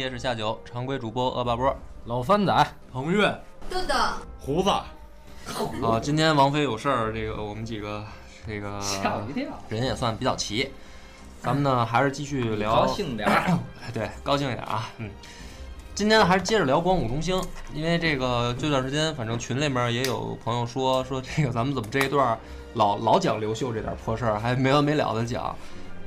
欢迎收听《野史下酒》，常规主播恶霸波。老番仔，彭越、豆豆，胡子，啊，今天王菲有事儿，这个我们几个这个吓我一跳，人也算比较齐。咱们呢还是继续聊，高兴点儿。哎对，高兴一点啊，嗯。今天还是接着聊光武中兴，因为这个这段时间，反正群里面也有朋友说说这个咱们怎么这一段儿老老讲刘秀这点破事儿，还没完没了的讲。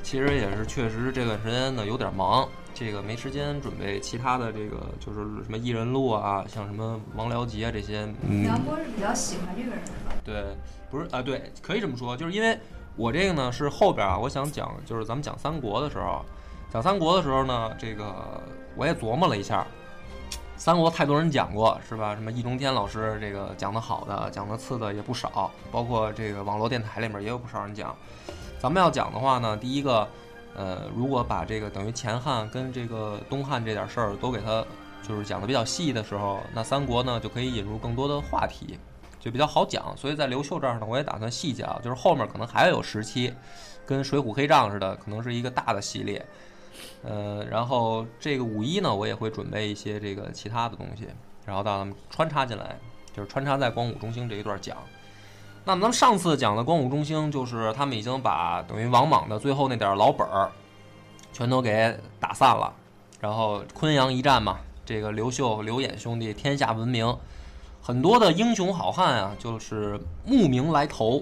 其实也是确实这段时间呢有点忙，这个没时间准备其他的这个就是什么异人录啊，像什么王僚集啊这些。嗯，梁波是比较喜欢这个人是吧？对，不是啊，对，可以这么说，就是因为我这个呢是后边啊，我想讲，就是咱们讲三国的时候，讲三国的时候呢，这个我也琢磨了一下，三国太多人讲过，是吧？什么易中天老师这个讲的好的，讲的次的也不少，包括这个网络电台里面也有不少人讲。咱们要讲的话呢，第一个，呃，如果把这个等于前汉跟这个东汉这点事儿都给它就是讲的比较细的时候，那三国呢就可以引入更多的话题。就比较好讲，所以在刘秀这儿呢，我也打算细讲，就是后面可能还有时期，跟《水浒黑账》似的，可能是一个大的系列。呃，然后这个五一呢，我也会准备一些这个其他的东西，然后到咱们穿插进来，就是穿插在光武中兴这一段讲。那么咱们上次讲的光武中兴，就是他们已经把等于王莽的最后那点老本儿，全都给打散了，然后昆阳一战嘛，这个刘秀、刘演兄弟天下闻名。很多的英雄好汉啊，就是慕名来投，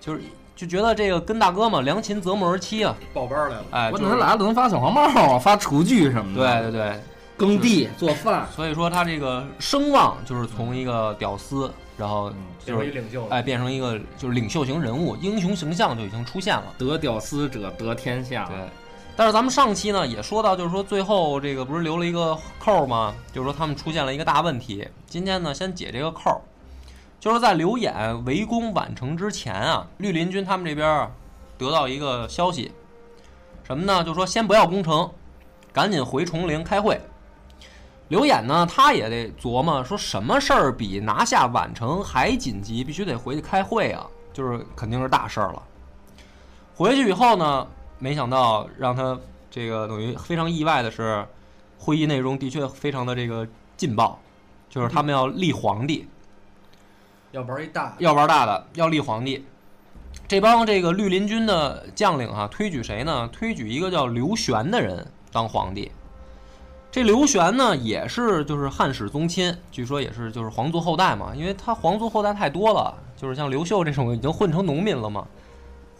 就是就觉得这个跟大哥嘛，良禽择木而栖啊，报班来了。哎，我就是等他来了，能发小黄帽啊，发厨具什么的对的。对对，耕地做饭，所以说他这个声望就是从一个屌丝，然后就是哎变成一个就是领袖型人物，英雄形象就已经出现了。得屌丝者得天下。对，但是咱们上期呢也说到，就是说最后这个不是留了一个扣儿吗？就是说他们出现了一个大问题。今天呢先解这个扣儿，就是在刘演围攻宛城之前啊，绿林军他们这边啊得到一个消息，什么呢？就说先不要攻城，赶紧回崇陵开会。刘演呢，他也得琢磨说什么事儿比拿下宛城还紧急，必须得回去开会啊，就是肯定是大事儿了。回去以后呢，没想到让他这个等于非常意外的是，会议内容的确非常的这个劲爆，就是他们要立皇帝，要玩一大，要玩大的，要立皇帝。这帮这个绿林军的将领啊，推举谁呢？推举一个叫刘玄的人当皇帝。这刘玄呢，也是就是汉室宗亲，据说也是就是皇族后代嘛，因为他皇族后代太多了，就是像刘秀这种已经混成农民了嘛，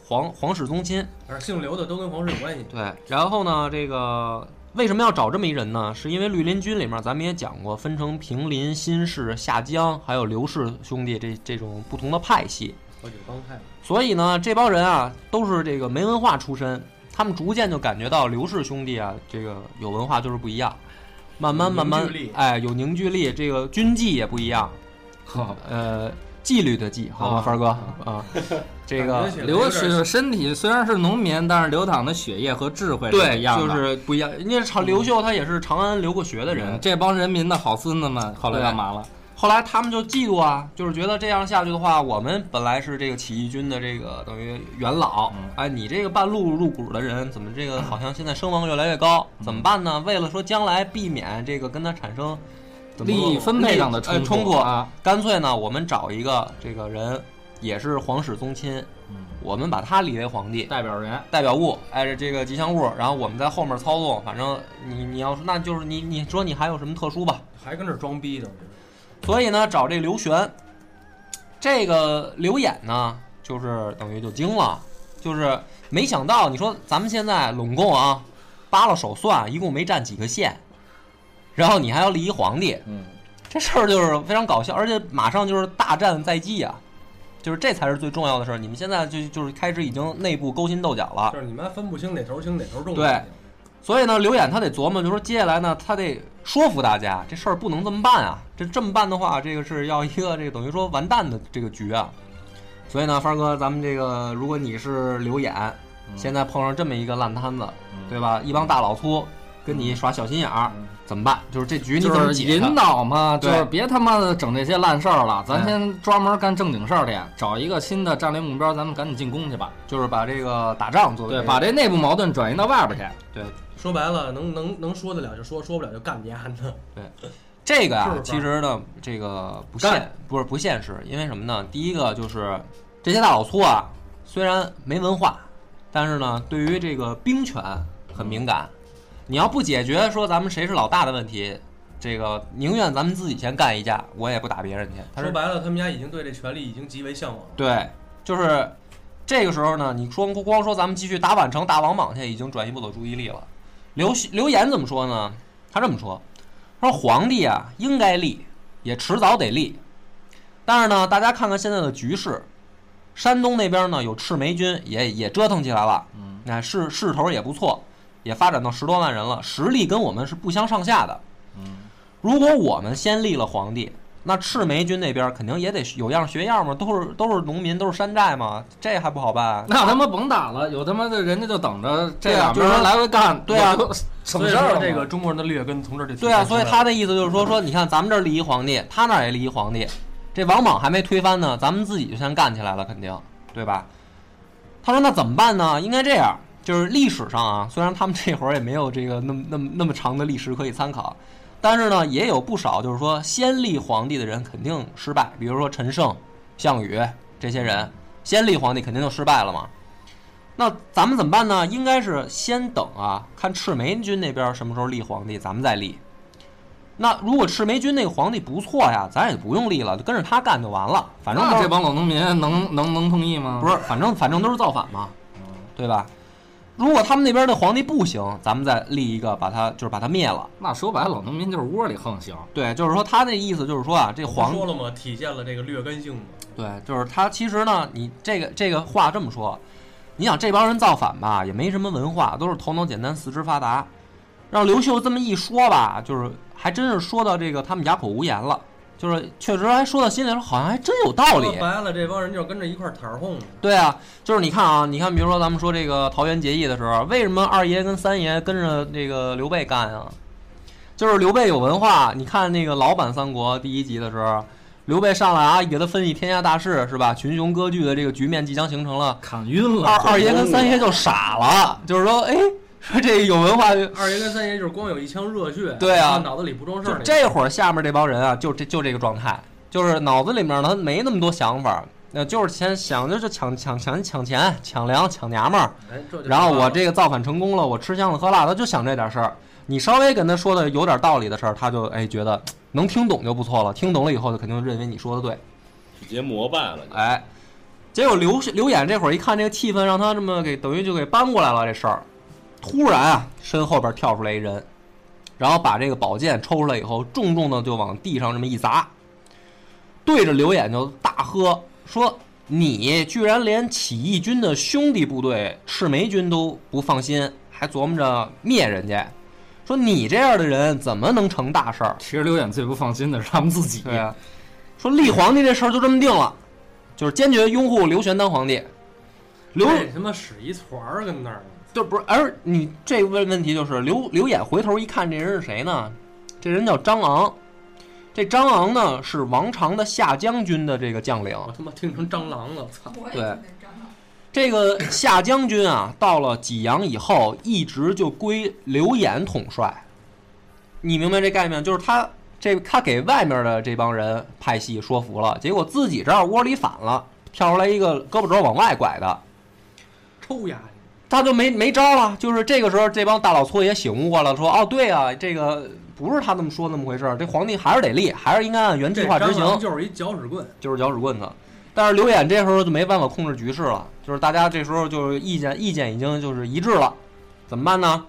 皇皇室宗亲。姓刘的都跟皇室有关系。对，然后呢，这个为什么要找这么一人呢？是因为绿林军里面咱们也讲过，分成平林、新氏、下江，还有刘氏兄弟这这种不同的派系。好几个帮派，所以呢，这帮人啊都是这个没文化出身，他们逐渐就感觉到刘氏兄弟啊，这个有文化就是不一样，慢慢慢慢哎，有凝聚力，这个军纪也不一样，好，呃，纪律的纪，好吧，啊凡儿哥？啊，这个感觉起来刘有点是身体虽然是农民，但是流淌的血液和智慧不对一，样。就是不一样。人家长刘秀他也是长安留过学的人。嗯，这帮人民的好孙子们后来干嘛了？后来他们就嫉妒啊，就是觉得这样下去的话，我们本来是这个起义军的这个等于元老，嗯哎，你这个半路入股的人，怎么这个好像现在声望越来越高？怎么办呢？为了说将来避免这个跟他产生利益分配上的冲冲突啊，干脆呢，我们找一个这个人也是皇室宗亲，嗯我们把他立为皇帝。代表人代表物，哎，这个吉祥物，然后我们在后面操纵。反正你你要是那就是你你说你还有什么特殊吧？还跟这装逼呢。所以呢，找这刘玄，这个刘演呢，就是等于就惊了，就是没想到，你说咱们现在拢共啊，扒拉手算，一共没占几个县，然后你还要立一皇帝，嗯，这事儿就是非常搞笑，而且马上就是大战在即啊，就是这才是最重要的事儿。你们现在就就是开始已经内部勾心斗角了，就是你们分不清哪头轻哪头重。对所以呢，刘演他得琢磨，就说接下来呢，他得说服大家，这事儿不能这么办啊！这这么办的话，这个是要一个这个等于说完蛋的这个局啊。所以呢，帆儿哥，咱们这个如果你是刘演，现在碰上这么一个烂摊子，对吧？一帮大老粗跟你耍小心眼儿，怎么办？就是这局你怎么就是引导嘛，就是别他妈的整这些烂事儿了，咱哎先专门干正经事儿去，找一个新的战略目标，咱们赶紧进攻去吧。就是把这个打仗作为对，把这内部矛盾转移到外边去。对说白了，能能能说得了就说，说不了就干你丫的。这个啊其实呢，这个不现不是不现实，因为什么呢？第一个就是这些大老粗啊，虽然没文化，但是呢，对于这个兵权很敏感。你要不解决说咱们谁是老大的问题，这个宁愿咱们自己先干一架，我也不打别人去。说白了，他们家已经对这权力已经极为向往了。对，就是这个时候呢，你说不光说咱们继续打宛城、打王莽去，已经转移不走注意力了。刘刘言怎么说呢？他这么说，他说皇帝啊应该立，也迟早得立。但是呢，大家看看现在的局势，山东那边呢有赤眉军也也折腾起来了，嗯，那势势头也不错，也发展到十多万人了，实力跟我们是不相上下的。嗯，如果我们先立了皇帝，那赤眉军那边肯定也得有样学样嘛，都是都是农民，都是山寨嘛，这还不好办？那他妈甭打了，有他妈的人家就等着这对啊就是说两边来回干，对啊 省所以事这个中国人的劣根从这儿就对啊，所以他的意思就是说说，你看咱们这儿立一皇帝，他那儿也立一皇帝，这王莽还没推翻呢，咱们自己就先干起来了，肯定对吧？他说那怎么办呢？应该这样，就是历史上啊，虽然他们这会儿也没有这个那么那么那么长的历史可以参考，但是呢，也有不少就是说先立皇帝的人肯定失败，比如说陈胜、项羽这些人，先立皇帝肯定就失败了嘛。那咱们怎么办呢？应该是先等啊，看赤眉军那边什么时候立皇帝，咱们再立。那如果赤眉军那个皇帝不错呀，咱也不用立了，就跟着他干就完了。反正这帮老农民能能能同意吗？不是，反正反正都是造反嘛，对吧？如果他们那边的皇帝不行，咱们再立一个，把他就是把他灭了。那说白了，老农民就是窝里横行。对，就是说他那意思就是说啊，这不皇说了吗？体现了这个劣根性嘛。对，就是他其实呢，你这个这个话这么说，你想这帮人造反吧，也没什么文化，都是头脑简单、四肢发达。让刘秀这么一说吧，就是还真是说到这个他们哑口无言了，就是确实还说到心里说，好像还真有道理说。白了，这帮人就是跟着一块儿摊儿哄。对啊，就是你看啊，你看，比如说咱们说这个桃园结义的时候，为什么二爷跟三爷跟着这个刘备干啊？就是刘备有文化。你看那个老版三国第一集的时候，刘备上来啊，给他分析天下大势，是吧？群雄割据的这个局面即将形成了。砍晕了，二二爷跟三爷就傻了，就是说，哎，说 这有文化，二爷跟三爷就是光有一腔热血，对啊脑子里不装事儿。这会儿下面这帮人啊，就这就这个状态，就是脑子里面他没那么多想法，那就是先想着就抢抢抢抢钱、抢粮、抢娘们儿。然后我这个造反成功了，我吃香的喝辣的，就想这点事儿。你稍微跟他说的有点道理的事儿，他就哎觉得能听懂就不错了。听懂了以后，就肯定认为你说的对。直接膜拜了。哎，结果刘刘演这会儿一看这个气氛，让他这么给等于就给搬过来了这事儿。突然啊，身后边跳出来一人，然后把这个宝剑抽出来以后，重重的就往地上这么一砸，对着刘演就大喝说：“你居然连起义军的兄弟部队赤眉军都不放心，还琢磨着灭人家，说你这样的人怎么能成大事儿？”其实刘演最不放心的是他们自己。对啊，说立皇帝这事儿就这么定了，就是坚决拥护刘玄当皇帝。刘这他妈使一团儿跟那儿，就不是，而你这问问题就是刘刘演回头一看，这人是谁呢？这人叫张昂。这张昂呢是王常的下将军的这个将领。我他妈听成蟑螂了，操！对这个下将军啊，到了济阳以后，一直就归刘演统帅。你明白这概念？就是他这他给外面的这帮人派系说服了，结果自己这儿窝里反了，跳出来一个胳膊肘往外拐的，抽丫他就没没招了。就是这个时候，这帮大老粗也醒悟过来了，说：“哦，对啊，这个不是他这么说那么回事儿，这皇帝还是得立，还是应该按原计划执行。”就是一搅屎棍，就是搅屎棍子。但是刘演这时候就没办法控制局势了，就是大家这时候就是意见意见已经就是一致了，怎么办呢？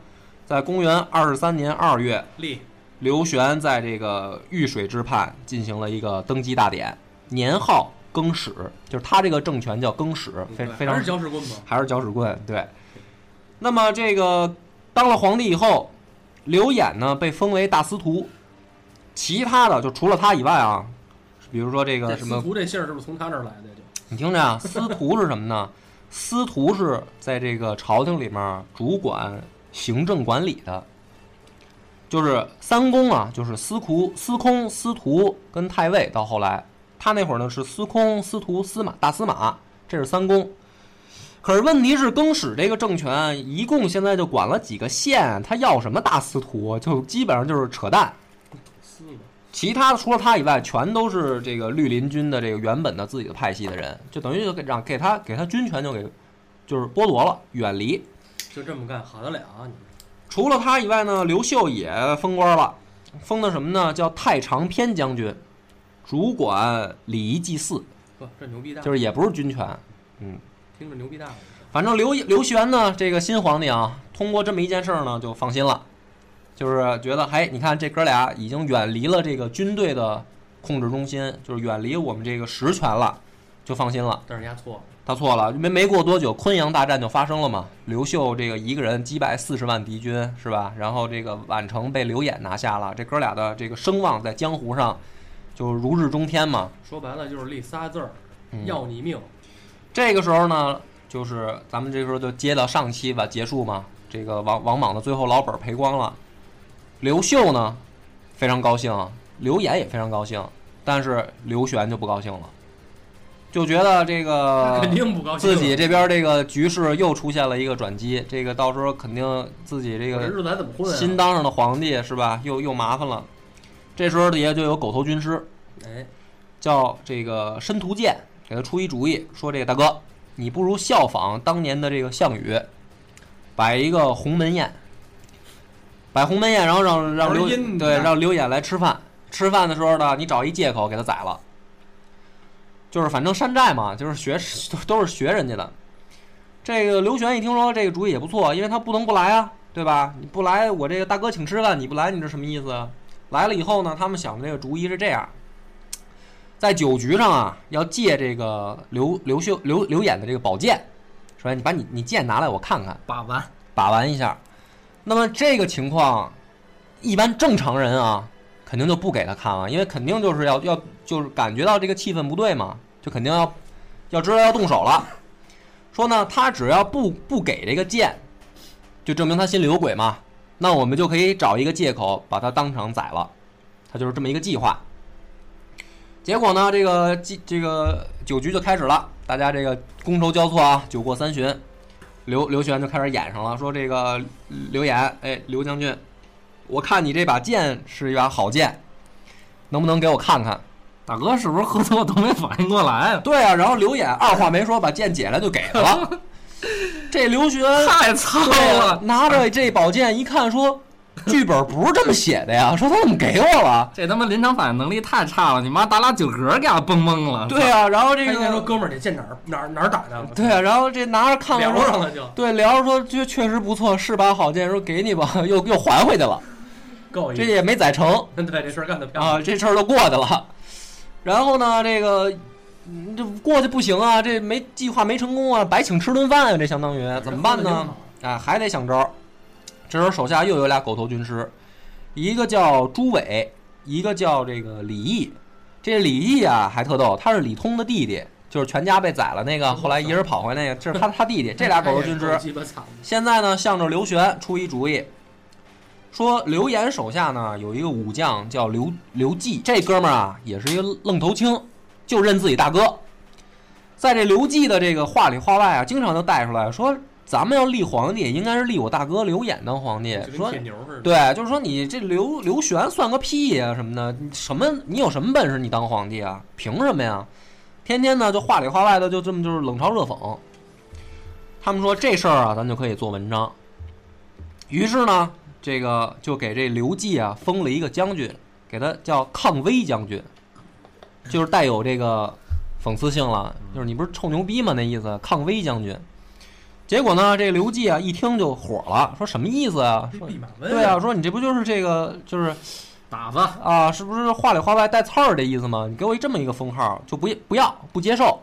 在公元二十三年二月，立刘玄在这个御水之畔进行了一个登基大典，年号更始，就是他这个政权叫更始，非非常还是搅屎棍吗？还是搅屎棍，对。那么这个当了皇帝以后，刘演呢被封为大司徒，其他的就除了他以外啊，比如说这个什么司徒这姓儿是不是从他这儿来的？就你听着啊，司徒是什么呢？司徒是在这个朝廷里面主管行政管理的，就是三公啊，就是司徒、司空、司徒跟太尉。到后来，他那会儿呢是司空、司徒、司马、大司马，这是三公。可是问题是，更始这个政权一共现在就管了几个县，他要什么大司徒？就基本上就是扯淡。其他的除了他以外，全都是这个绿林军的这个原本的自己的派系的人，就等于就给让给他给他军权就给就是剥夺了，远离。就这么干，好得了啊！你们除了他以外呢，刘秀也封官了，封的什么呢？叫太常偏将军，主管礼仪祭祀，不，这牛逼大，就是也不是军权。嗯，听着牛逼大了。反正刘刘玄呢，这个新皇帝啊，通过这么一件事儿呢，就放心了，就是觉得，哎，你看这哥俩已经远离了这个军队的控制中心，就是远离我们这个实权了，就放心了。但是人家错了，他错了，没没过多久，昆阳大战就发生了嘛。刘秀这个一个人击败四十万敌军，是吧？然后这个宛城被刘演拿下了，这哥俩的这个声望在江湖上就如日中天嘛。说白了就是立仨字儿，嗯要你命。这个时候呢，就是咱们这时候就接到上期吧，结束嘛。这个王王莽的最后老本赔光了，刘秀呢非常高兴，刘演也非常高兴，但是刘玄就不高兴了，就觉得这个肯定不高兴。自己这边这个局势又出现了一个转机，这个到时候肯定自己这个日子还怎么混啊？新当上的皇帝是吧？又又麻烦了。这时候底下就有狗头军师，哎，叫这个申屠建，给他出一主意，说这个大哥，你不如效仿当年的这个项羽，摆一个鸿门宴，摆鸿门宴，然后让让刘对让刘演来吃饭。吃饭的时候呢，你找一借口给他宰了，就是反正山寨嘛，就是学 都是学人家的。这个刘玄一听说这个主意也不错，因为他不能不来啊，对吧？你不来，我这个大哥请吃饭，你不来，你这什么意思啊？来了以后呢，他们想的这个主意是这样，在酒局上啊，要借这个刘刘秀刘刘演的这个宝剑，说你把你你剑拿来，我看看，把玩，把玩一下。那么这个情况，一般正常人啊，肯定就不给他看了，因为肯定就是要要就是感觉到这个气氛不对嘛，就肯定要要知道要动手了。说呢，他只要不不给这个剑，就证明他心里有鬼嘛。那我们就可以找一个借口把他当场宰了，他就是这么一个计划。结果呢，这个这这个酒局就开始了，大家这个觥筹交错啊，酒过三巡，刘刘玄就开始演上了，说这个刘演，哎，刘将军，我看你这把剑是一把好剑，能不能给我看看？大哥是不是喝多都没反应过来？对啊，然后刘演二话没说，把剑解来就给他了。这刘玄太糙对啊了，拿着这宝剑一看，说 剧本不是这么写的呀，说他怎么给我了？这他妈临场反应能力太差了！你妈打俩酒嗝给他崩懵了。对啊，然后这个说哥们儿，这剑哪儿哪儿哪儿打的？对啊，然后这拿着看聊了说上了就对聊着说这确实不错，是把好剑，说给你吧，又又还回去了，这也没宰成。对这事儿干得漂亮。啊，这事儿都过去了。然后呢，这个嗯这过去不行啊，这没计划没成功啊，白请吃顿饭啊，这相当于怎么办呢？啊，还得想招儿。这时候手下又有俩狗头军师，一个叫朱伟，一个叫这个李毅。这李毅啊还特逗，他是李通的弟弟，就是全家被宰了那个，后来一人跑回来那个，这是他他弟弟。这俩狗头军师现在呢，向着刘玄出一主意，说刘岩手下呢有一个武将叫刘刘季，这哥们儿啊也是一个愣头青，就认自己大哥。在这刘季的这个话里话外啊，经常就带出来说，咱们要立皇帝，应该是立我大哥刘演当皇帝说。对，就是说你这刘刘玄算个屁呀、什么的，你什么你有什么本事你当皇帝啊？凭什么呀？天天呢就话里话外的就这么就是冷嘲热讽。他们说这事儿啊，咱就可以做文章。于是呢，这个就给这刘季啊封了一个将军，给他叫抗威将军，就是带有这个讽刺性了，就是你不是臭牛逼吗？那意思，抗威将军。结果呢，这刘季啊一听就火了，说什么意思啊？说对啊，说你这不就是这个就是打子啊，是不是话里话外带刺儿的意思吗？你给我一这么一个封号，就不不要不接受。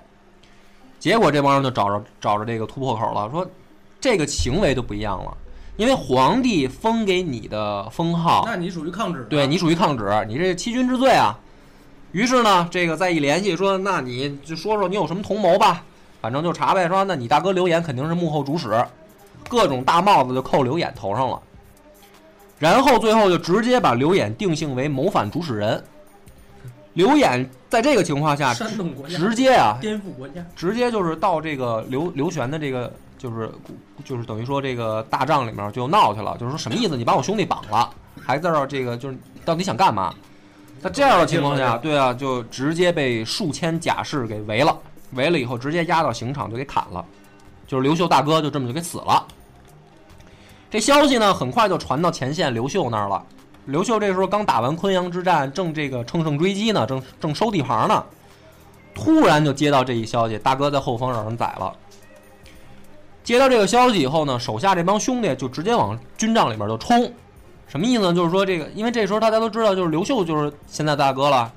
结果这帮人就找着找着这个突破口了，说这个行为就不一样了，因为皇帝封给你的封号，那你属于抗旨的，对你属于抗旨，你这欺君之罪啊。于是呢，这个再一联系说，那你就说说你有什么同谋吧，反正就查呗。说那你大哥刘演肯定是幕后主使，各种大帽子就扣刘演头上了。然后最后就直接把刘演定性为谋反主使人。刘演在这个情况下，煽动国家，直接啊，颠覆国家，直接就是到这个刘刘玄的这个就是就是等于说这个大帐里面就闹去了，就是说什么意思？你把我兄弟绑了，还在这儿这个就是到底想干嘛？在这样的情况下，对啊，就直接被数千甲士给围了，围了以后直接押到刑场就给砍了，就是刘秀大哥就这么就给死了。这消息呢，很快就传到前线刘秀那儿了。刘秀这时候刚打完昆阳之战，正这个乘胜追击呢，正正收地盘呢。突然就接到这一消息，大哥在后方让人宰了。接到这个消息以后呢，手下这帮兄弟就直接往军帐里面就冲，什么意思呢？就是说这个，因为这时候大家都知道，就是刘秀就是现在大哥了。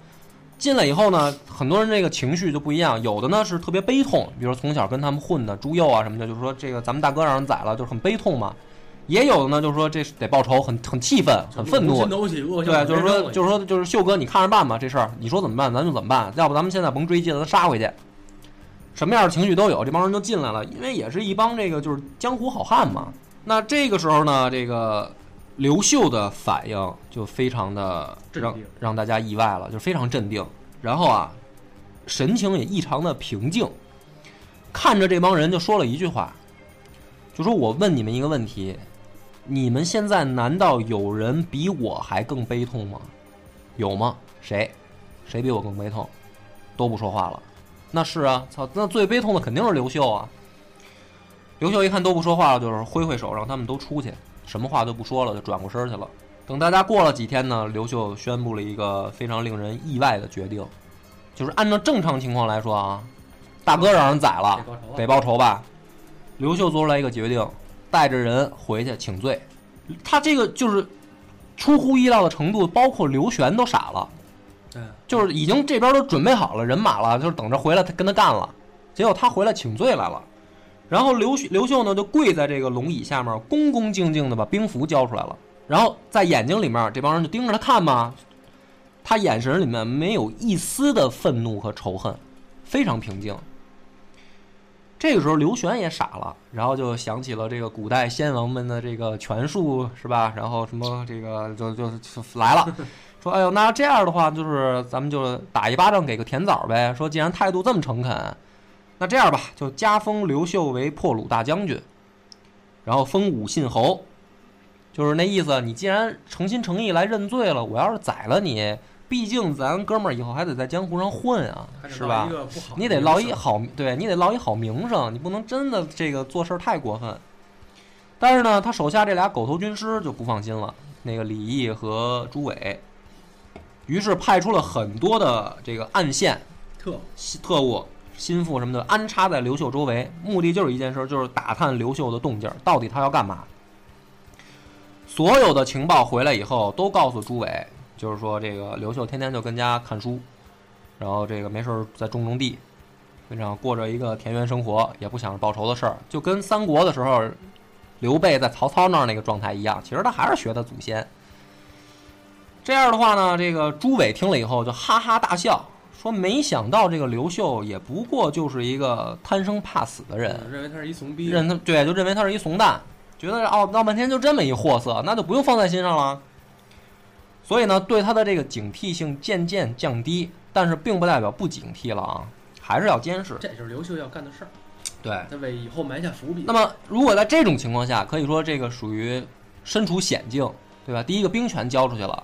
进来以后呢，很多人这个情绪就不一样，有的呢是特别悲痛，比如说从小跟他们混的朱佑啊什么的，就是说这个咱们大哥让人宰了，就是很悲痛嘛。也有的呢，就是说这得报仇，很很气愤，很愤怒。对，就是说，就是说，就是秀哥，你看着办吧，这事儿你说怎么办，咱就怎么办。要不咱们现在甭追击了，咱杀回去。什么样的情绪都有，这帮人就进来了，因为也是一帮这个就是江湖好汉嘛。那这个时候呢，这个刘秀的反应就非常的让让大家意外了，就非常镇定，然后啊，神情也异常的平静，看着这帮人就说了一句话，就说我问你们一个问题。你们现在难道有人比我还更悲痛吗？有吗？谁？谁比我更悲痛？都不说话了。那是啊，操！那最悲痛的肯定是刘秀啊。刘秀一看都不说话了，就是挥挥手让他们都出去，什么话都不说了，就转过身去了。等大家过了几天呢，刘秀宣布了一个非常令人意外的决定，就是按照正常情况来说啊，大哥让人宰了，得报仇吧。刘秀做出来一个决定。带着人回去请罪，他这个就是出乎意料的程度，包括刘玄都傻了，就是已经这边都准备好了人马了，就是等着回来他跟他干了，结果他回来请罪来了，然后刘刘秀呢就跪在这个龙椅下面，恭恭敬敬的把兵符交出来了，然后在眼睛里面这帮人就盯着他看嘛，他眼神里面没有一丝的愤怒和仇恨，非常平静。这个时候，刘玄也傻了，然后就想起了这个古代先王们的这个权术，是吧？然后什么这个就就来了，说：“哎呦，那这样的话，就是咱们就打一巴掌给个甜枣呗。”说：“既然态度这么诚恳，那这样吧，就加封刘秀为破虏大将军，然后封武信侯，就是那意思。你既然诚心诚意来认罪了，我要是宰了你。”毕竟咱哥们儿以后还得在江湖上混啊，是吧？你得落一好，对你得落一好名声，你不能真的这个做事太过分。但是呢，他手下这俩狗头军师就不放心了，那个李毅和朱伟，于是派出了很多的这个暗线特特务、心腹什么的安插在刘秀周围，目的就是一件事，就是打探刘秀的动静，到底他要干嘛。所有的情报回来以后，都告诉朱伟。就是说，这个刘秀天天就跟家看书，然后这个没事儿再种种地，非常过着一个田园生活，也不想报仇的事儿，就跟三国的时候刘备在曹操那儿那个状态一样。其实他还是学的祖先。这样的话呢，这个朱伟听了以后就哈哈大笑，说：“没想到这个刘秀也不过就是一个贪生怕死的人，认为他是一怂逼，认他对，就认为他是一怂蛋，觉得哦闹半天就这么一货色，那就不用放在心上了。”所以呢，对他的这个警惕性渐渐降低，但是并不代表不警惕了啊，还是要监视。这就是刘秀要干的事儿，对，他为以后埋下伏笔。那么，如果在这种情况下，可以说这个属于身处险境，对吧？第一个兵权交出去了，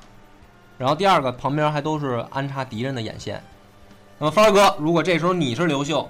然后第二个旁边还都是安插敌人的眼线。那么，帆儿哥，如果这时候你是刘秀。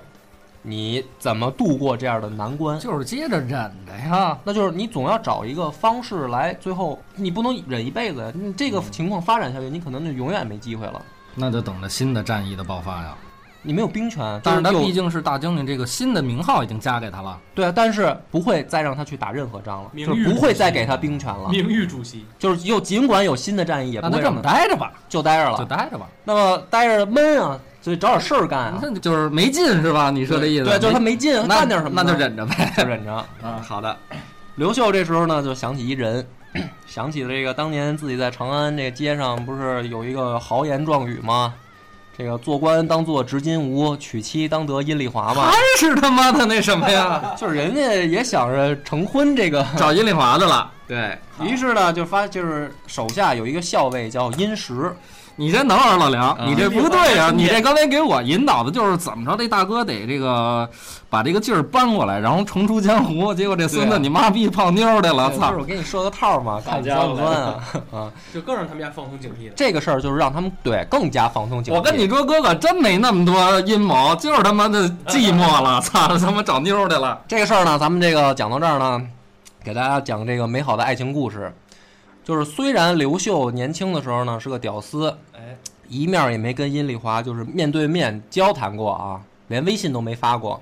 你怎么度过这样的难关？就是接着忍的呀。那就是你总要找一个方式来，最后你不能忍一辈子。你这个情况发展下去，你可能就永远没机会了。那就等着新的战役的爆发呀。你没有兵权，但是他毕竟是大将军，这个新的名号已经加给他了。对啊，但是不会再让他去打任何仗了，就不会再给他兵权了，名誉主席，就是又尽管有新的战役，也那他这么不会让他待着吧，就待着了。就待着吧，那么待着闷啊，所以找点事儿干啊。那就是没劲是吧？你说这意思？对，就是他没劲，那干点什么呢那就忍着呗。就忍着。嗯，好的，刘秀这时候呢就想起一人，想起了这个当年自己在长安这个街上不是有一个豪言壮语吗？这个做官当做执金吾，娶妻当得阴丽华吧还。是他妈的那什么呀？就是人家也想着成婚这个，找阴丽华的了。对于是呢就发就是手下有一个校尉叫殷实，你先等会儿，老梁，嗯你这不对呀、你这刚才给我引导的就是怎么着，这大哥得这个把这个劲儿搬过来，然后重出江湖。结果这孙子你妈逼泡妞去了，操就是！我给你设个套嘛，看你家伙钻不钻啊啊！就更让他们家放松警惕了。这个事儿就是让他们对更加放松警惕。我跟你说，哥哥真没那么多阴谋，就是他妈的寂寞了，操，他妈找妞去了。这个事儿呢，咱们这个讲到这儿呢，给大家讲这个美好的爱情故事。就是虽然刘秀年轻的时候呢是个屌丝，哎，一面也没跟殷丽华就是面对面交谈过啊，连微信都没发过。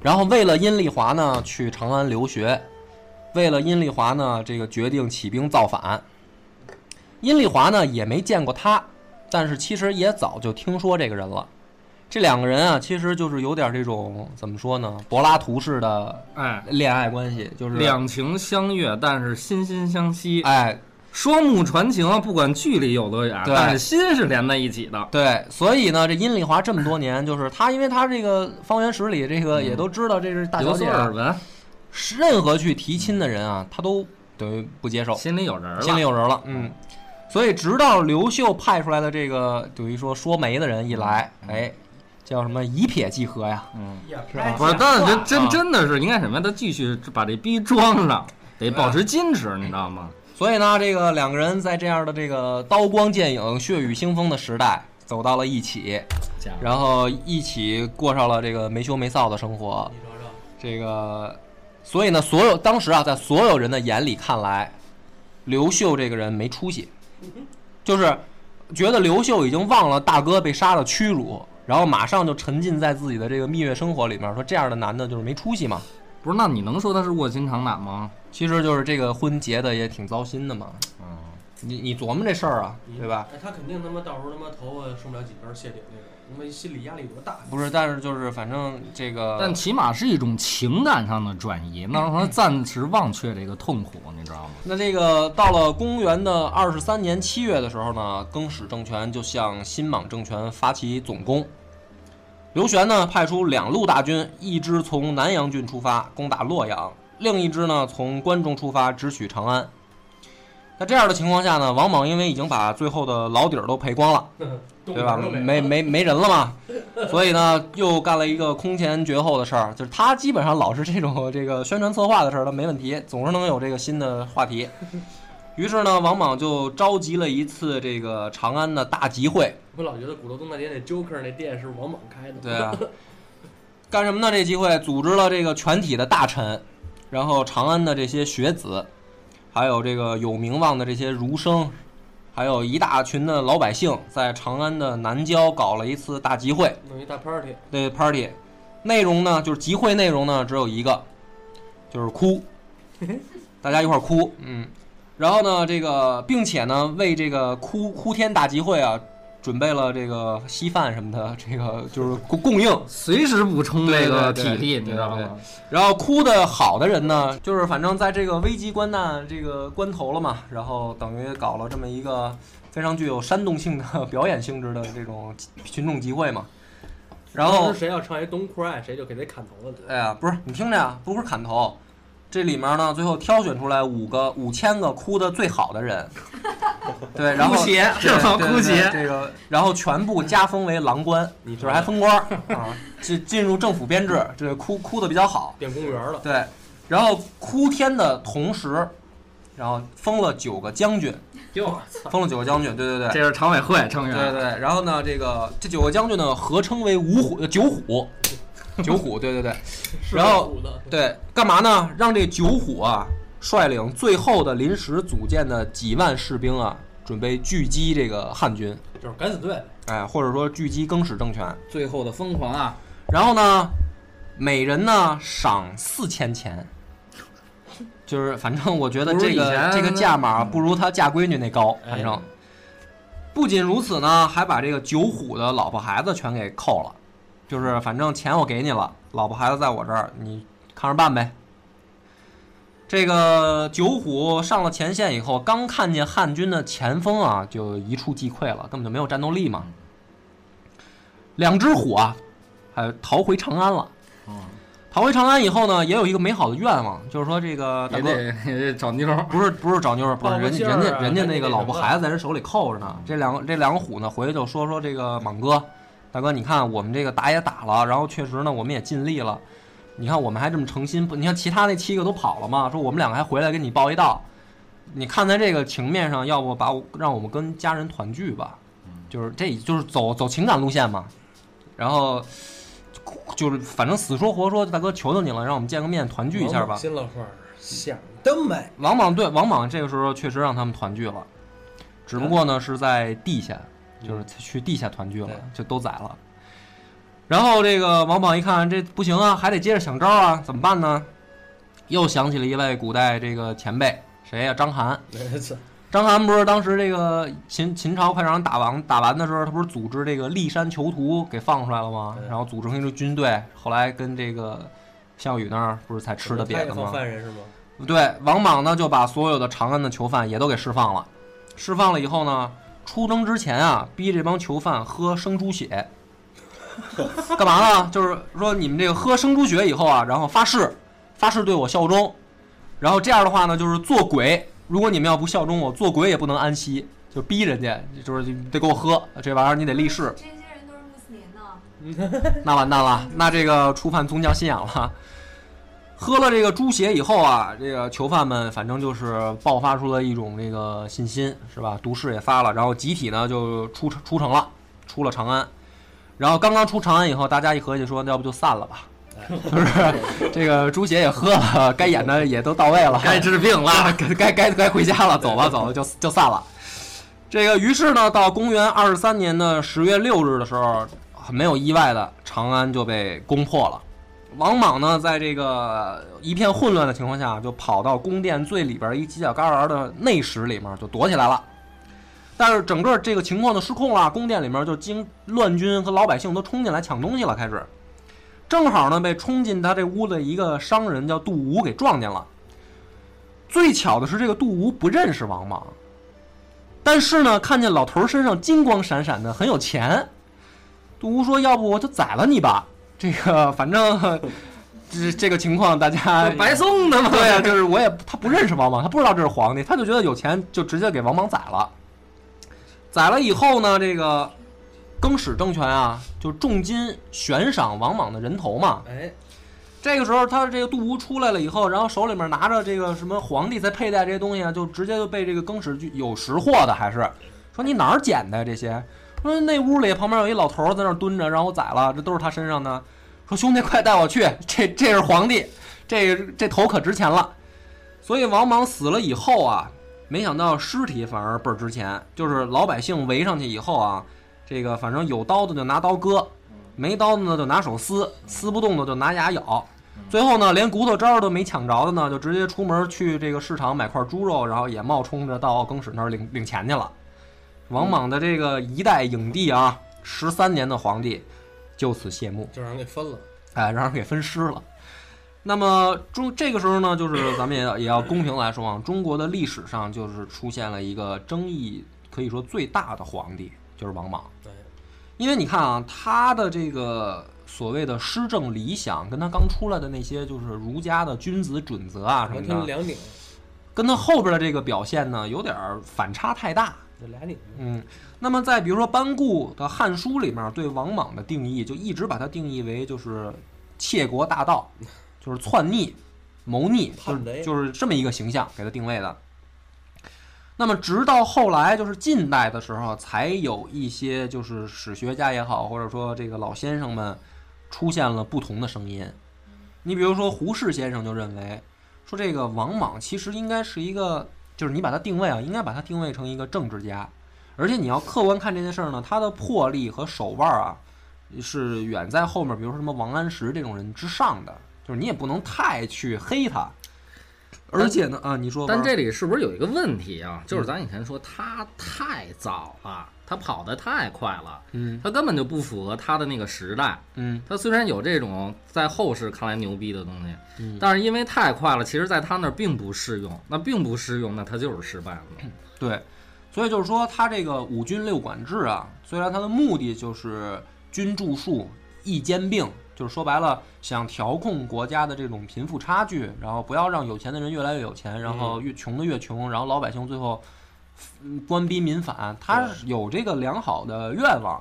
然后为了殷丽华呢去长安留学，为了殷丽华呢这个决定起兵造反。殷丽华呢也没见过他，但是其实也早就听说这个人了。这两个人啊，其实就是有点这种怎么说呢，柏拉图式的哎，恋爱关系，就是两情相悦，但是心心相惜。哎，双目传情，不管距离有多远，对但是心是连在一起的。对，所以呢，这殷丽华这么多年，就是他，因为他这个方圆十里，这个也都知道这是大有小姐啊，所耳闻，任何去提亲的人啊，他都等于不接受，心里有人了。心里有人了，嗯。所以直到刘秀派出来的这个等于说说媒的人一来，哎，叫什么以撇即合呀？嗯，不是，假但是真真啊真的是应该什么呀？他继续把这逼装上，得保持矜持，你知道吗？所以呢，这个两个人在这样的这个刀光剑影、血雨腥风的时代走到了一起，然后一起过上了这个没羞没臊的生活。这个，所以呢，所有当时啊，在所有人的眼里看来，刘秀这个人没出息，就是觉得刘秀已经忘了大哥被杀的屈辱，然后马上就沉浸在自己的这个蜜月生活里面，说这样的男的就是没出息嘛。不是，那你能说他是卧薪尝胆吗？其实就是这个婚结的也挺糟心的嘛。嗯，你你琢磨这事儿啊，对吧？哎，他肯定他妈到时候他妈头发剩不了几根儿谢顶那种，他妈心理压力多大？不是，但是就是反正这个，但起码是一种情感上的转移，能 让他暂时忘却这个痛苦，你知道吗？那这个到了公元的二十三年七月的时候呢，更始政权就向新莽政权发起总攻。刘玄呢派出两路大军，一支从南阳郡出发攻打洛阳，另一支呢从关中出发直取长安。那这样的情况下呢，王莽因为已经把最后的老底儿都赔光了，对吧？没没没人了嘛，所以呢，又干了一个空前绝后的事儿，就是他基本上老是这种这个宣传策划的事儿，他没问题，总是能有这个新的话题。于是呢，王莽就召集了一次这个长安的大集会，我老觉得鼓楼东大街那 Joker 那店是王莽开的。对啊，干什么呢？这集会组织了这个全体的大臣，然后长安的这些学子，还有这个有名望的这些儒生，还有一大群的老百姓，在长安的南郊搞了一次大集会。弄一大 party，对 party 内容呢，就是集会内容呢只有一个，就是哭，大家一块儿哭，嗯，然后呢，这个并且呢，为这个哭哭天大集会啊，准备了这个稀饭什么的，这个就是供供应。随时补充这个体力，你知道吗？然后哭的好的人呢，就是反正在这个危机关难这个关头了嘛，然后等于搞了这么一个非常具有煽动性的表演性质的这种群众集会嘛。然后谁要唱一 Don't Cry，谁就给他砍头了。哎呀，不是你听着呀，不是砍头，这里面呢，最后挑选出来五个五千个哭的最好的人，对，然后哭鞋对 是吧对对哭鞋这个，然后全部加封为郎官，你就是还封官儿 啊，进进入政府编制，这个哭哭的比较好，变公务员了，对，然后哭天的同时，然后封了九个将军，哟，封了九个将军，对对对，这是常委会成员，对对对，然后呢，这个这九个将军呢合称为五虎呃九虎，九虎，对对对。然后，对，干嘛呢？让这九虎啊率领最后的临时组建的几万士兵啊，准备狙击这个汉军。就是敢死队，哎，或者说狙击更始政权。最后的疯狂啊！然后呢，每人呢赏四千钱，就是反正我觉得这个这个价码不如他嫁闺女那高，哎反正。不仅如此呢，还把这个九虎的老婆孩子全给扣了，就是反正钱我给你了，老婆孩子在我这儿，你看着办呗。这个九虎上了前线以后，刚看见汉军的前锋啊，就一触即溃了，根本就没有战斗力嘛。两只虎啊，还逃回长安了。嗯，逃回长安以后呢，也有一个美好的愿望，就是说这个大哥也得也得找妞儿。不是不是找妞儿，不是人家人家人家那个老婆孩子在人手里扣着呢。这两个这两个虎呢，回去就说说这个莽哥，大哥，你看我们这个打也打了，然后确实呢我们也尽力了，你看我们还这么诚心，不你看其他那七个都跑了嘛，说我们两个还回来给你报一道，你看在这个情面上，要不把我让我们跟家人团聚吧，就是这就是走走情感路线嘛，然后。就是反正死说活说，大哥求求你了，让我们见个面团聚一下吧。心了话儿想得美，王莽对王莽这个时候确实让他们团聚了，只不过呢是在地下，就是去地下团聚了，就都宰了。然后这个王莽一看这不行啊，还得接着想招啊，怎么办呢？又想起了一位古代这个前辈，谁呀、章邯。没错，章邯不是当时这个秦秦朝快让人打完打完的时候，他不是组织这个骊山囚徒给放出来了吗？然后组成一支军队，后来跟这个项羽那儿不是才吃的瘪的吗？犯人是吗？对，王莽呢就把所有的长安的囚犯也都给释放了。释放了以后呢，出征之前啊，逼这帮囚犯喝生猪血，干嘛呢？就是说你们这个喝生猪血以后啊，然后发誓，发誓对我效忠，然后这样的话呢，就是做鬼。如果你们要不效忠我，做鬼也不能安息，就逼人家，就是得给我喝这玩意儿，你得立誓。这些人都是穆斯林呢。那完蛋了，那这个触犯宗教信仰了。喝了这个猪血以后啊，这个囚犯们反正就是爆发出了一种这个信心，是吧？毒誓也发了，然后集体呢就出出城了，出了长安。然后刚刚出长安以后，大家一合计说，那要不就散了吧？就是这个猪血也喝了，该演的也都到位了，该治病了。该该该该回家了，走吧走吧，就就散了。这个于是呢，到公元二十三年的十月六日的时候，很没有意外的，长安就被攻破了。王莽呢，在这个一片混乱的情况下，就跑到宫殿最里边一犄角旮旯的内室里面就躲起来了。但是整个这个情况的失控了，宫殿里面就经乱军和老百姓都冲进来抢东西了，开始。正好呢，被冲进他这屋的一个商人叫杜吴给撞见了。最巧的是，这个杜吴不认识王莽，但是呢，看见老头身上金光闪闪的，很有钱。杜吴说：“要不我就宰了你吧？这个反正这这个情况，大家白送的嘛。对啊，就是我也他不认识王莽，他不知道这是皇帝，他就觉得有钱，就直接给王莽宰了。宰了以后呢，这个更始政权啊，就重金悬赏王莽的人头嘛。哎，这个时候，他这个杜吴出来了以后，然后手里面拿着这个什么皇帝才佩戴这些东西啊，就直接就被这个更始就有识货的，还是说你哪儿捡的呀这些？说那屋里旁边有一老头儿在那儿蹲着，让我宰了，这都是他身上的。说兄弟，快带我去，这这是皇帝，这这头可值钱了。所以王莽死了以后啊，没想到尸体反而倍儿值钱，就是老百姓围上去以后啊，这个反正有刀的就拿刀割，没刀的呢就拿手撕，撕不动的就拿牙咬。最后呢，连骨头渣儿都没抢着的呢，就直接出门去这个市场买块猪肉，然后也冒充着到更始那儿领领钱去了。王莽的这个一代影帝啊，十三年的皇帝，就此谢幕。就让人给分了。哎，让人给分尸了。那么中这个时候呢，就是咱们也也要公平来说啊，中国的历史上就是出现了一个争议可以说最大的皇帝，就是王莽。对，因为你看啊，他的这个所谓的施政理想，跟他刚出来的那些就是儒家的君子准则啊什么的，全两顶，跟他后边的这个表现呢，有点儿反差太大。这俩顶。嗯，那么在比如说班固的《汉书》里面对王莽的定义，就一直把它定义为就是窃国大盗，就是篡逆、谋逆，就是就是这么一个形象给他定位的。那么直到后来就是近代的时候，才有一些就是史学家也好，或者说这个老先生们出现了不同的声音。你比如说胡适先生就认为，说这个王莽其实应该是一个，就是你把他定位啊，应该把他定位成一个政治家，而且你要客观看这件事儿呢，他的魄力和手腕儿啊，是远在后面，比如说什么王安石这种人之上的，就是你也不能太去黑他。而且呢，啊，你说，但这里是不是有一个问题啊？就是咱以前说他太早了，他跑得太快了，嗯他根本就不符合他的那个时代。嗯他虽然有这种在后世看来牛逼的东西，嗯，但是因为太快了，其实在他那儿并不适用。那并不适用，那他就是失败了。对，所以就是说，他这个五军六管制啊，虽然他的目的就是军著述、义兼并，就是说白了，想调控国家的这种贫富差距，然后不要让有钱的人越来越有钱，然后越穷的越穷，然后老百姓最后嗯官逼民反，他是有这个良好的愿望。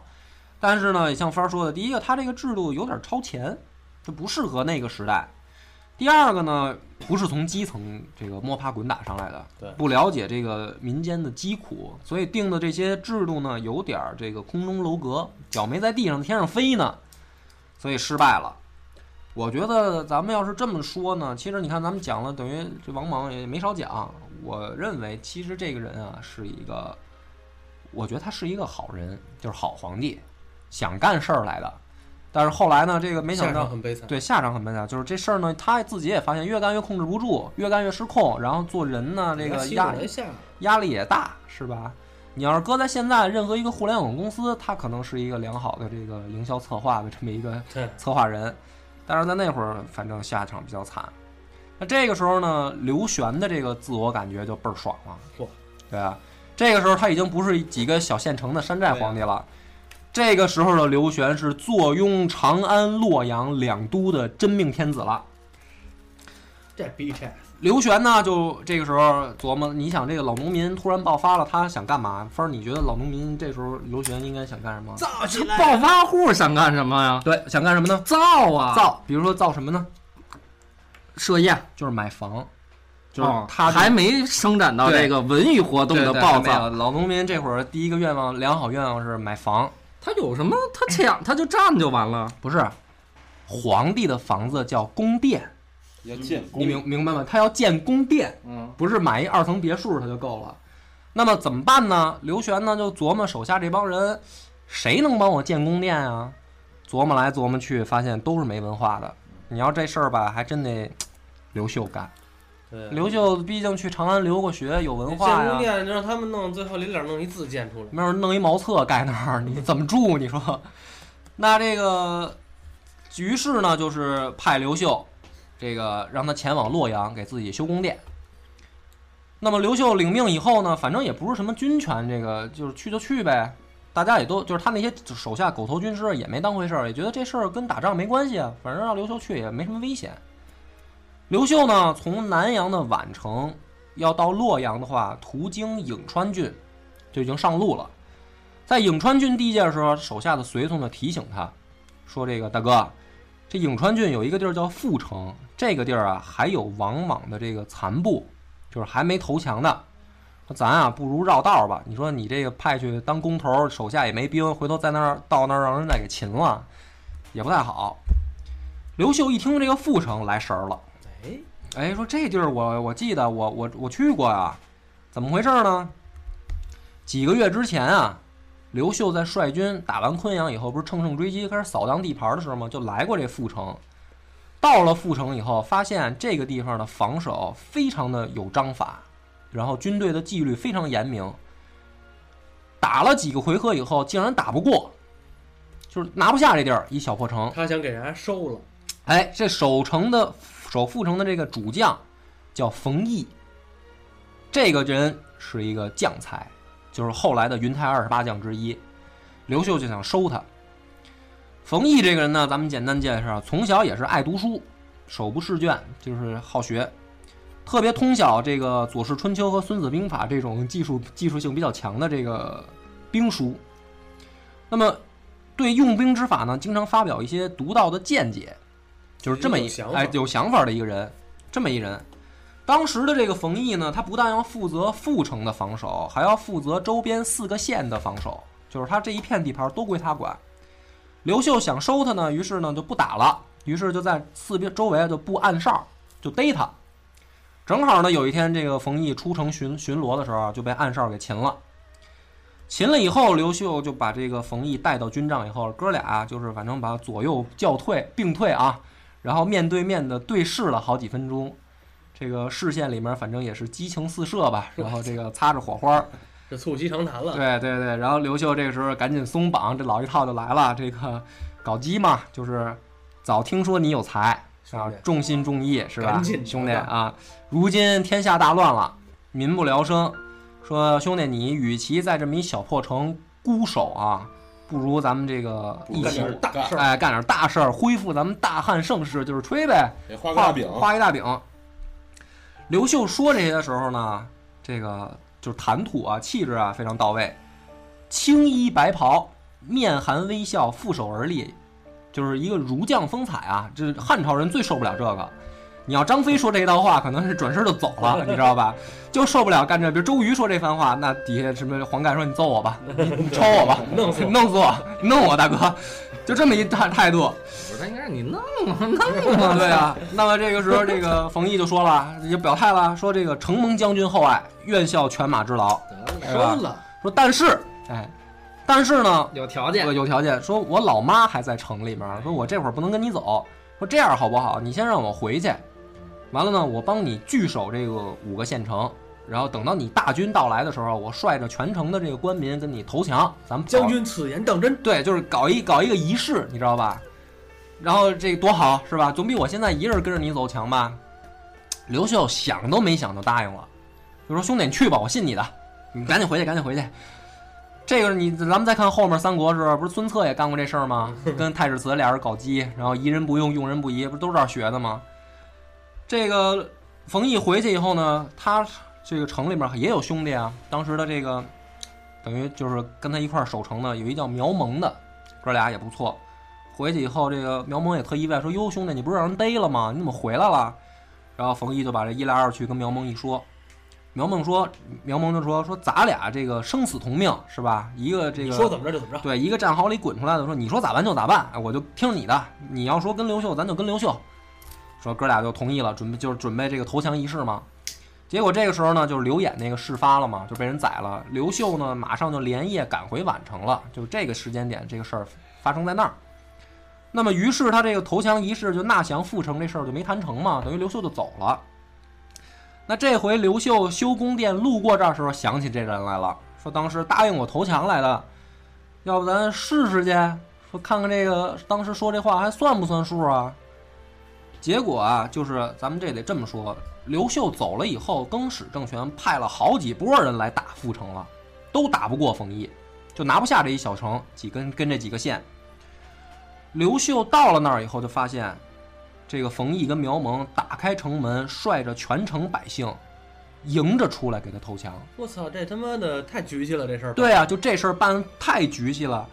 但是呢，也像帆儿说的，第一个，他这个制度有点超前，就不适合那个时代。第二个呢，不是从基层这个摸爬滚打上来的，对不了解这个民间的疾苦，所以定的这些制度呢，有点儿这个空中楼阁，脚没在地上，天上飞呢，所以失败了。我觉得咱们要是这么说呢，其实你看咱们讲了，等于这王莽也没少讲。我认为其实这个人啊是一个，我觉得他是一个好人，就是好皇帝，想干事儿来的。但是后来呢，这个没想下到场很悲惨。对，下场很悲惨，就是这事儿呢，他自己也发现越干越控制不住，越干越失控，然后做人呢，这个压人下，压力也大，是吧？你要是搁在现在任何一个互联网公司，他可能是一个良好的这个营销策划的这么一个，策划人，但是在那会儿，反正下场比较惨。那这个时候呢，刘玄的这个自我感觉就倍儿爽了，嚯对啊，这个时候他已经不是几个小县城的山寨皇帝了。这个时候的刘玄是坐拥长安、洛阳两都的真命天子了。这逼这刘玄呢，就这个时候琢磨，你想这个老农民突然爆发了，他想干嘛？芬儿，你觉得老农民这时候刘玄应该想干什么？造起来，暴发户想干什么呀？对，想干什么呢？造啊！造，比如说造什么呢？设宴，就是买房，就是哦他还没生展到这个文艺活动的暴对还没有躁。老农民这会儿第一个愿望，良好愿望是买房，他有什么？他抢，他就占就完了。不是皇帝的房子叫宫殿，要建功，你明明白吗？他要建宫殿，嗯，不是买一二层别墅他就够了。那么怎么办呢？刘玄呢就琢磨手下这帮人，谁能帮我建宫殿啊？琢磨来琢磨去，发现都是没文化的。你要这事儿吧，还真得 刘秀干。对，刘秀毕竟去长安留过学，有文化呀建宫。殿让他们弄，最后临了弄一字建出来。没有人弄一茅厕盖那儿，你怎么住？你说？那这个，局势呢，就是派刘秀，这个让他前往洛阳给自己修宫殿。那么刘秀领命以后呢，反正也不是什么军权，这个就是去就去呗。大家也都就是他那些手下狗头军师也没当回事儿，也觉得这事儿跟打仗没关系啊，反正让刘秀去也没什么危险。刘秀呢，从南阳的宛城要到洛阳的话，途经颍川郡，就已经上路了。在颍川郡地界的时候，手下的随从呢提醒他，说：“这个大哥，这颍川郡有一个地儿叫阜城，这个地儿啊还有王莽的这个残部，就是还没投降的。说咱啊不如绕道吧。你说你这个派去当工头，手下也没兵，回头在那儿到那儿让人再给擒了，也不太好。”刘秀一听这个阜城来神儿了。哎，哎，说这地儿我我记得我我我去过呀，怎么回事呢？几个月之前啊，刘秀在率军打完昆阳以后，不是乘胜追击开始扫荡地盘的时候吗？就来过这阜城。到了阜城以后，发现这个地方的防守非常的有章法，然后军队的纪律非常严明。打了几个回合以后，竟然打不过，就是拿不下这地儿，一小破城。他想给人家收了，哎，这守城的守阜城的这个主将叫冯异，这个人是一个将才，就是后来的云台二十八将之一。刘秀就想收他。冯异这个人呢，咱们简单介绍，从小也是爱读书，手不释卷，就是好学，特别通晓这个《左氏春秋》和《孙子兵法》这种技术技术性比较强的这个兵书。那么，对用兵之法呢，经常发表一些独到的见解。就是这么一哎有想法的一个人，这么一人。当时的这个冯异呢，他不但要负责阜城的防守，还要负责周边四个县的防守，就是他这一片地盘都归他管。刘秀想收他呢，于是呢就不打了，于是就在四边周围就布暗哨，就逮他。正好呢，有一天这个冯异出城巡巡逻的时候，就被暗哨给擒了。擒了以后，刘秀就把这个冯异带到军帐以后，哥俩就是反正把左右叫退并退啊，然后面对面的对视了好几分钟，这个视线里面反正也是激情四射吧，然后这个擦着火花，这促膝长谈了。对对对，然后刘秀这个时候赶紧松绑，这老一套就来了，这个搞基嘛，就是早听说你有才重信重义是吧，兄弟啊，如今天下大乱了，民不聊生，说兄弟你与其在这么一小破城孤守啊，不如咱们这个一起干点大事儿。哎干点大事儿，恢复咱们大汉盛世，就是吹呗，给画个大饼，画一大饼。刘秀说这些的时候呢，这个就是谈吐啊、气质啊非常到位，青衣白袍，面含微笑，负手而立，就是一个儒将风采啊。这汉朝人最受不了这个。你要张飞说这一道话，可能是转身就走了，你知道吧？就受不了干这。比如周瑜说这番话，那底下什么黄盖说你揍我吧，你你 抽我吧，弄死我弄死我，弄我大哥，就这么一态态度。我说，他应该让你弄啊弄啊。对啊，那么这个时候，这个冯异就说了，也表态了，说这个承蒙将军厚爱，愿效犬马之劳。得了，收了，说但是，哎，但是呢，有条件有。有条件，说我老妈还在城里面，说我这会儿不能跟你走，说这样好不好？你先让我回去，完了呢，我帮你据守这个五个县城，然后等到你大军到来的时候，我率着全城的这个官民跟你投降，咱们将军此言当真。对，就是搞一搞一个仪式，你知道吧？然后这多好是吧？总比我现在一人跟着你走强吧？刘秀想都没想就答应了，就说兄弟你去吧，我信你的，你赶紧回去，赶紧回去。这个你咱们再看后面三国时候，不是孙策也干过这事儿吗？跟太史慈俩人搞基，然后疑人不用，用人不疑，不是都是这儿学的吗？这个冯异回去以后呢，他这个城里面也有兄弟啊，当时的这个等于就是跟他一块儿守城的，有一叫苗蒙的，哥俩也不错。回去以后，这个苗蒙也特意外说：“哟，兄弟，你不是让人逮了吗？你怎么回来了？”然后冯异就把这一来二去跟苗蒙一说，苗蒙说，苗蒙就说说咱俩这个生死同命是吧？一个这个说怎么着就怎么着。对，一个战壕里滚出来的，说你说咋办就咋办，哎我就听你的。你要说跟刘秀，咱就跟刘秀。说哥俩就同意了，准备就是准备这个投降仪式嘛。结果这个时候呢，就是刘演那个事发了嘛，就被人宰了。刘秀呢，马上就连夜赶回宛城了，就这个时间点，这个事儿发生在那儿。那么，于是他这个投降仪式就纳降复城这事儿就没谈成嘛，等于刘秀就走了。那这回刘秀修宫殿路过这儿时候，想起这人来了，说当时答应我投降来的，要不咱试试去，说看看这个当时说这话还算不算数啊？结果啊，就是咱们这得这么说，刘秀走了以后，更始政权派了好几波人来打阜城了，都打不过冯异，就拿不下这一小城，几根跟这几个县。刘秀到了那儿以后，就发现这个冯异跟苗蒙打开城门，率着全城百姓迎着出来给他投降。我操，这他妈的太局气了，这事儿。对啊，就这事儿办得太局气了。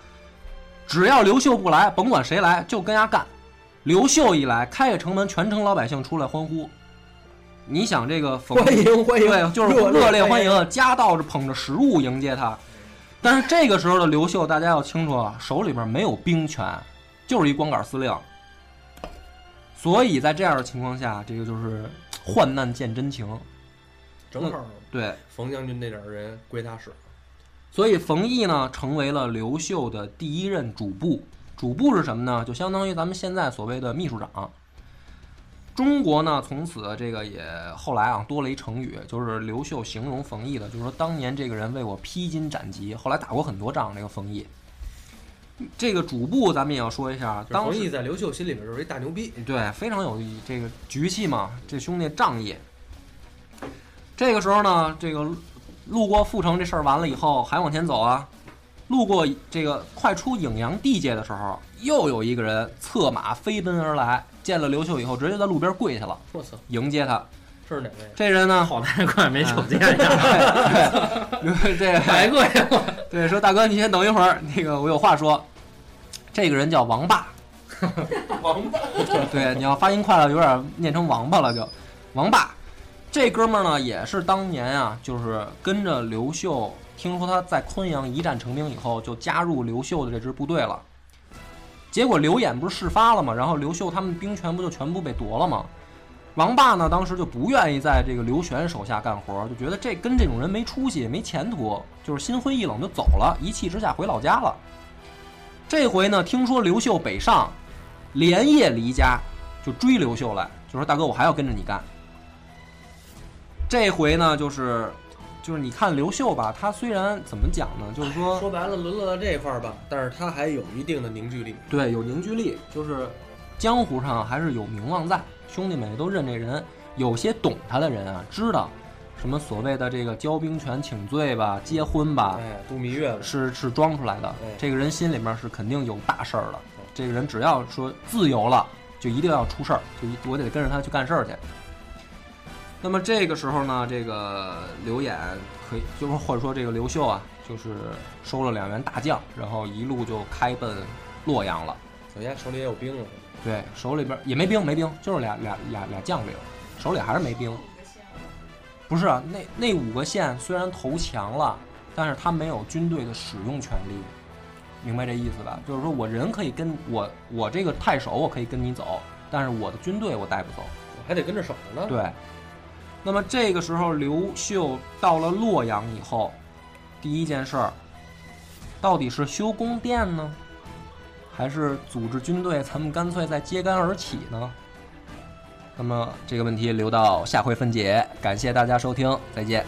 只要刘秀不来，甭管谁来，就跟丫干。刘秀一来，开开城门，全城老百姓出来欢呼。你想这个冯欢迎欢迎，对，就是热热烈欢迎。迎，夹道着捧着食物迎接他。但是这个时候的刘秀，大家要清楚啊，手里边没有兵权，就是一光杆司令。所以在这样的情况下，这个就是患难见真情。正好对，冯将军那点人归他使。所以冯异呢，成为了刘秀的第一任主簿。主簿是什么呢？就相当于咱们现在所谓的秘书长。中国呢，从此这个也后来啊多了一成语，就是刘秀形容冯异的，就是说当年这个人为我披荆斩棘，后来打过很多仗。这个冯异，这个主簿咱们也要说一下，当异在刘秀心里边就是一大牛逼。对，非常有这个局气嘛，这兄弟仗义。这个时候呢，这个路过阜城这事儿完了以后，还往前走啊。路过这个快出颍阳地界的时候，又有一个人策马飞奔而来，见了刘秀以后，直接在路边跪下了，我操，迎接他。这是哪位？这人呢，好太快，没瞅见对呀，对，这白跪了。对说大哥，你先等一会儿，那个我有话说。这个人叫王霸，王八。对，你要发音快了，有点念成王八了就。王霸，这哥们儿呢也是当年啊，就是跟着刘秀，听说他在昆阳一战成名以后，就加入刘秀的这支部队了。结果刘演不是事发了吗？然后刘秀他们兵权不就全部被夺了吗？王霸呢，当时就不愿意在这个刘玄手下干活，就觉得这跟这种人没出息、没前途，就是心灰意冷就走了，一气之下回老家了。这回呢，听说刘秀北上，连夜离家就追刘秀来，就说大哥，我还要跟着你干。这回呢，就是就是你看刘秀吧，他虽然怎么讲呢，就是说说白了，沦落到这一块儿吧，但是他还有一定的凝聚力。对，有凝聚力，就是江湖上还是有名望在，兄弟们也都认这人。有些懂他的人啊，知道什么所谓的这个交兵权请罪吧、结婚吧，哎，度蜜月了，是是装出来的哎。这个人心里面是肯定有大事儿的。这个人只要说自由了，就一定要出事儿，就一我得跟着他去干事儿去。那么这个时候呢，这个刘演可以，就是或者说这个刘秀啊，就是收了两员大将，然后一路就开奔洛阳了。首先手里也有兵了，对，手里边也没兵，没兵，就是俩俩俩俩将领，手里还是没兵。不是啊，那那五个县虽然投降了，但是他没有军队的使用权利，明白这意思吧？就是说我人可以跟我我这个太守我可以跟你走，但是我的军队我带不走。我还得跟着守着呢。对，那么这个时候刘秀到了洛阳以后，第一件事儿，到底是修宫殿呢，还是组织军队？咱们干脆再揭竿而起呢？那么这个问题留到下回分解。感谢大家收听，再见。